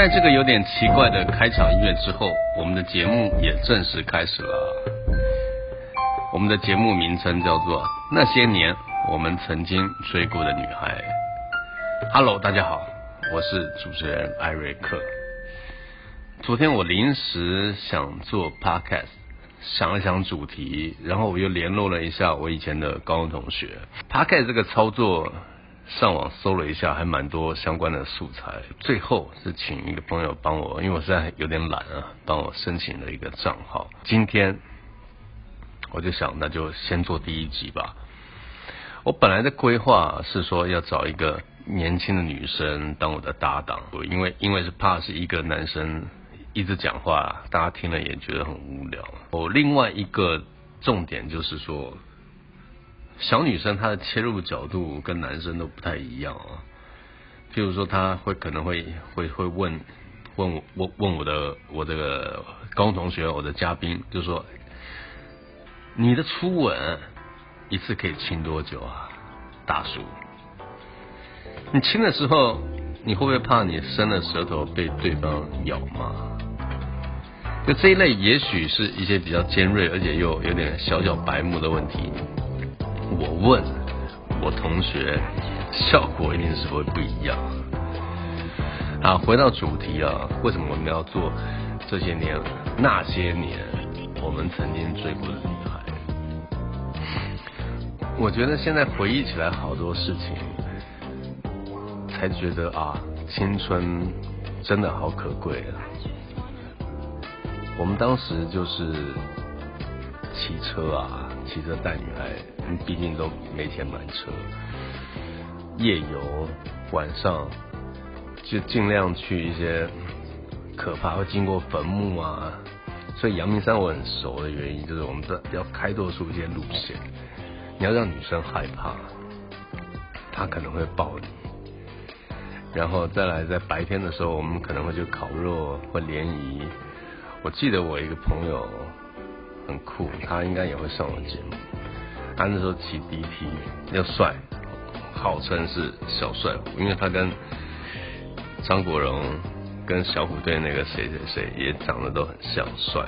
在这个有点奇怪的开场音乐之后，我们的节目也正式开始了。我们的节目名称叫做《那些年我们曾经追过的女孩》。Hello，大家好，我是主持人艾瑞克。昨天我临时想做 Podcast，想了想主题，然后我又联络了一下我以前的高中同学。Podcast 这个操作。上网搜了一下，还蛮多相关的素材。最后是请一个朋友帮我，因为我现在有点懒啊，帮我申请了一个账号。今天我就想，那就先做第一集吧。我本来的规划是说要找一个年轻的女生当我的搭档，因为因为是怕是一个男生一直讲话，大家听了也觉得很无聊。我另外一个重点就是说。小女生她的切入角度跟男生都不太一样啊，譬如说她会可能会会会问问我问我的我这个高中同学我的嘉宾，就说你的初吻一次可以亲多久啊，大叔？你亲的时候你会不会怕你伸了舌头被对方咬吗？就这一类，也许是一些比较尖锐而且又有点小小白目的问题。我问我同学，效果一定是会不一样。啊，回到主题啊，为什么我们要做这些年那些年我们曾经追过的女孩？我觉得现在回忆起来好多事情，才觉得啊，青春真的好可贵啊。我们当时就是骑车啊，骑车带女孩。毕竟都没钱买车，夜游晚上就尽量去一些可怕会经过坟墓啊，所以阳明山我很熟的原因就是我们这要开拓出一些路线，你要让女生害怕，她可能会抱你，然后再来在白天的时候我们可能会去烤肉或联谊，我记得我一个朋友很酷，他应该也会上我节目。他那时候骑 DT 又帅，号称是小帅虎，因为他跟张国荣跟小虎队那个谁谁谁也长得都很像帅。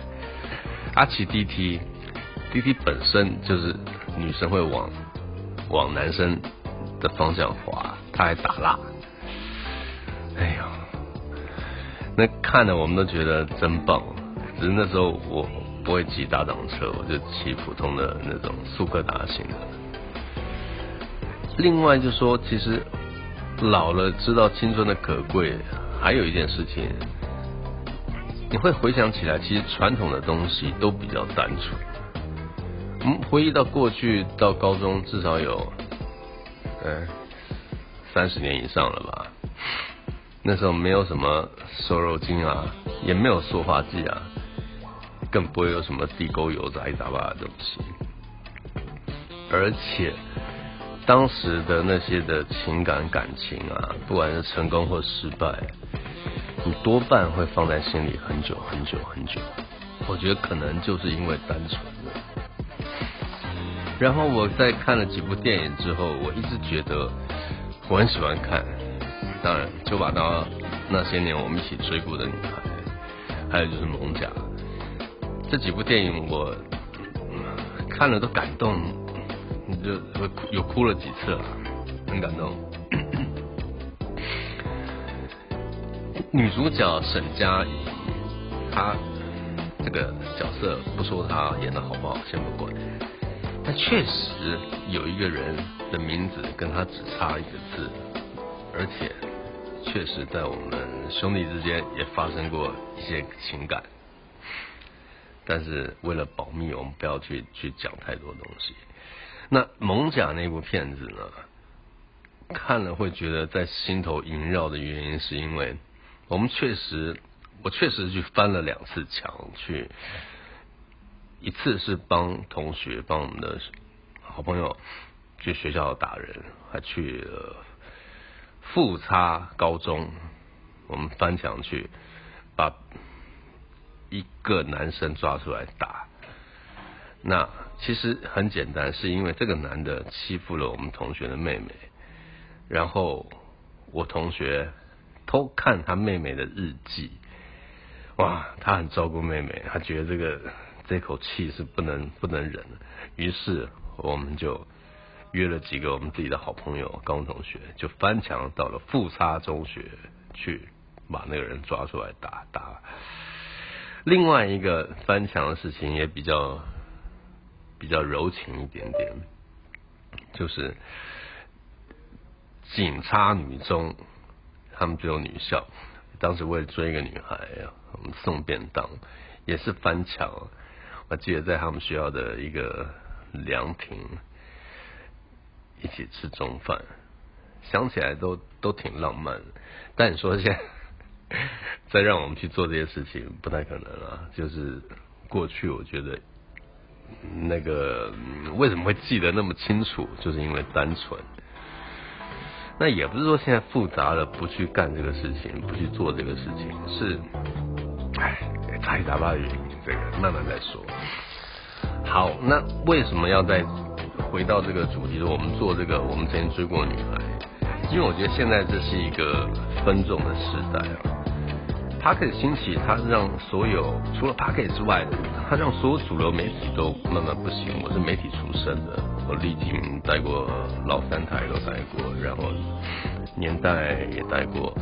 他骑 DT，DT 本身就是女生会往往男生的方向滑，他还打蜡。哎呀，那看的我们都觉得真棒，只是那时候我。不会骑大档车，我就骑普通的那种速克达型的。另外就说，其实老了知道青春的可贵，还有一件事情，你会回想起来，其实传统的东西都比较单纯。嗯，回忆到过去，到高中至少有嗯三十年以上了吧。那时候没有什么瘦肉精啊，也没有塑化剂啊。更不会有什么地沟油杂七杂八的东西，而且当时的那些的情感感情啊，不管是成功或失败，你多半会放在心里很久很久很久。我觉得可能就是因为单纯。然后我在看了几部电影之后，我一直觉得我很喜欢看。当然，就把到那些年我们一起追过的女孩，还有就是《猛甲》。这几部电影我看了都感动，就有哭了几次了，很感动。女主角沈佳宜，她这个角色不说她演的好不好，先不管，但确实有一个人的名字跟她只差一个字，而且确实在我们兄弟之间也发生过一些情感。但是为了保密，我们不要去去讲太多东西。那《猛甲》那部片子呢，看了会觉得在心头萦绕的原因，是因为我们确实，我确实去翻了两次墙，去一次是帮同学，帮我们的好朋友去学校打人，还去了富差高中，我们翻墙去把。一个男生抓出来打，那其实很简单，是因为这个男的欺负了我们同学的妹妹，然后我同学偷看他妹妹的日记。哇，他很照顾妹妹，他觉得这个这口气是不能不能忍。于是我们就约了几个我们自己的好朋友高中同学，就翻墙到了富沙中学去把那个人抓出来打打。另外一个翻墙的事情也比较比较柔情一点点，就是警察女中，他们只有女校，当时为了追一个女孩，我们送便当，也是翻墙。我记得在他们学校的一个凉亭一起吃中饭，想起来都都挺浪漫。但你说现在？再让我们去做这些事情，不太可能了。就是过去，我觉得那个为什么会记得那么清楚，就是因为单纯。那也不是说现在复杂了，不去干这个事情，不去做这个事情，是，哎，查一查吧，这个慢慢再说。好，那为什么要再回到这个主题？说我们做这个，我们曾经追过女孩，因为我觉得现在这是一个分众的时代啊。P a c k e t 兴起，它让所有除了 p a c k e t 之外的，它让所有主流媒体都慢慢不行。我是媒体出身的，我历经带过老三台都带过，然后年代也带过，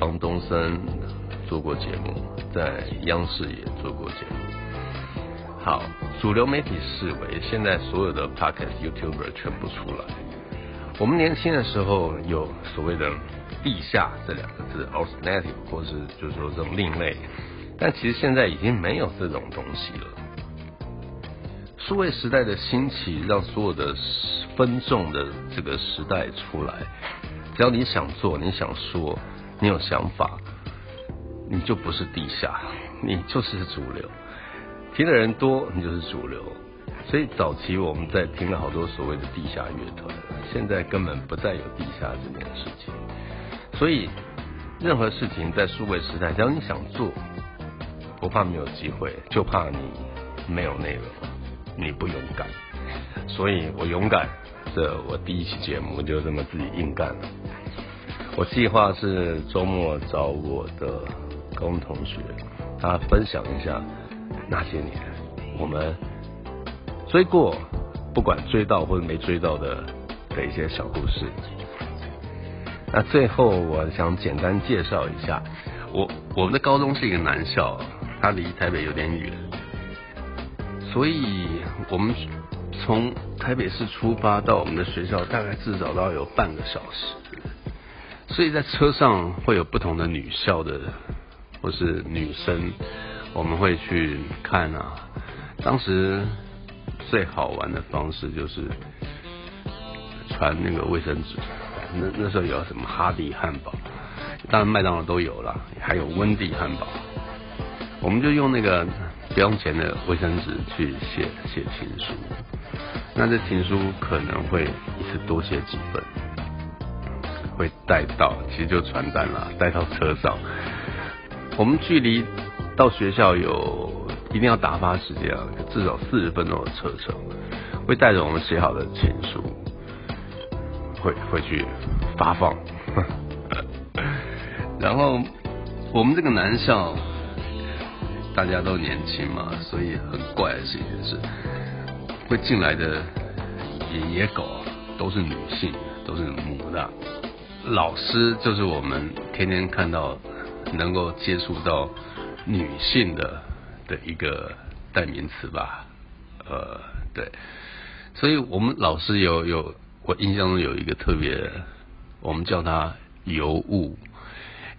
帮东森做过节目，在央视也做过节目。好，主流媒体视为现在所有的 p a c k e t YouTuber 全部出来。我们年轻的时候有所谓的。地下这两个字，alternative，或是就是说这种另类，但其实现在已经没有这种东西了。数位时代的兴起，让所有的分众的这个时代出来，只要你想做，你想说，你有想法，你就不是地下，你就是主流。听的人多，你就是主流。所以早期我们在听了好多所谓的地下乐团，现在根本不再有地下这件事情。所以，任何事情在数位时代，只要你想做，不怕没有机会，就怕你没有内容，你不勇敢。所以我勇敢，这我第一期节目就这么自己硬干了。我计划是周末找我的高中同学，他分享一下那些年我们追过，不管追到或者没追到的的一些小故事。那最后，我想简单介绍一下，我我们的高中是一个男校，它离台北有点远，所以我们从台北市出发到我们的学校，大概至少都要有半个小时。所以在车上会有不同的女校的或是女生，我们会去看啊。当时最好玩的方式就是传那个卫生纸。那那时候有什么哈迪汉堡，当然麦当劳都有了，还有温蒂汉堡。我们就用那个不用钱的卫生纸去写写情书，那这情书可能会一次多写几本，会带到，其实就传单了，带到车上。我们距离到学校有一定要打发时间啊，至少四十分钟的车程，会带着我们写好的情书。会会去发放，然后我们这个男校大家都年轻嘛，所以很怪的事情是，会进来的野野狗都是女性，都是母的。老师就是我们天天看到能够接触到女性的的一个代名词吧，呃，对，所以我们老师有有。我印象中有一个特别，我们叫他尤物，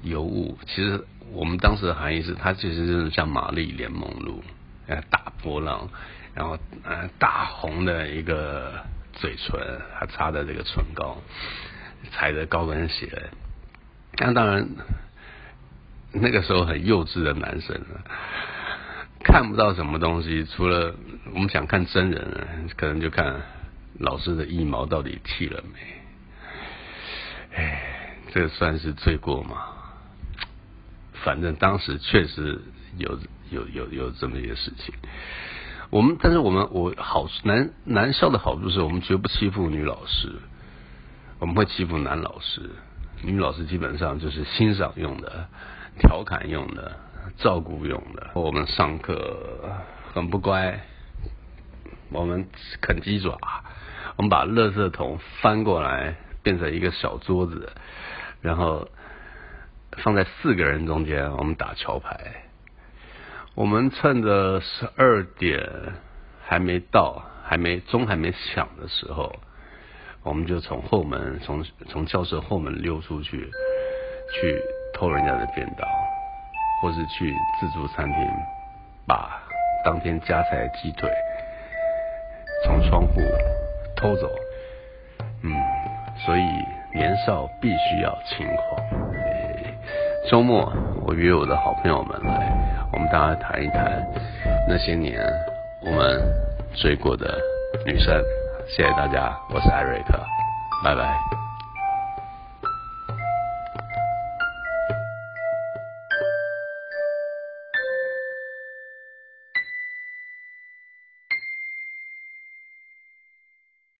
尤物。其实我们当时的含义是，他其实就是像玛丽莲梦露，呃，大波浪，然后呃大红的一个嘴唇，还擦的这个唇膏，踩着高跟鞋。那当然，那个时候很幼稚的男生，看不到什么东西，除了我们想看真人，可能就看。老师的腋毛到底剃了没？哎，这算是罪过吗？反正当时确实有有有有这么一个事情。我们但是我们我好男男校的好处是我们绝不欺负女老师，我们会欺负男老师。女老师基本上就是欣赏用的、调侃用的、照顾用的。我们上课很不乖，我们啃鸡爪，我们把垃圾桶翻过来变成一个小桌子，然后放在四个人中间，我们打桥牌。我们趁着十二点还没到，还没钟还没响的时候。我们就从后门，从从教室后门溜出去，去偷人家的便当，或是去自助餐厅把当天加菜的鸡腿从窗户偷走。嗯，所以年少必须要轻狂。周末我约我的好朋友们来，我们大家谈一谈那些年我们追过的女生。谢谢大家，我是艾瑞克，拜拜。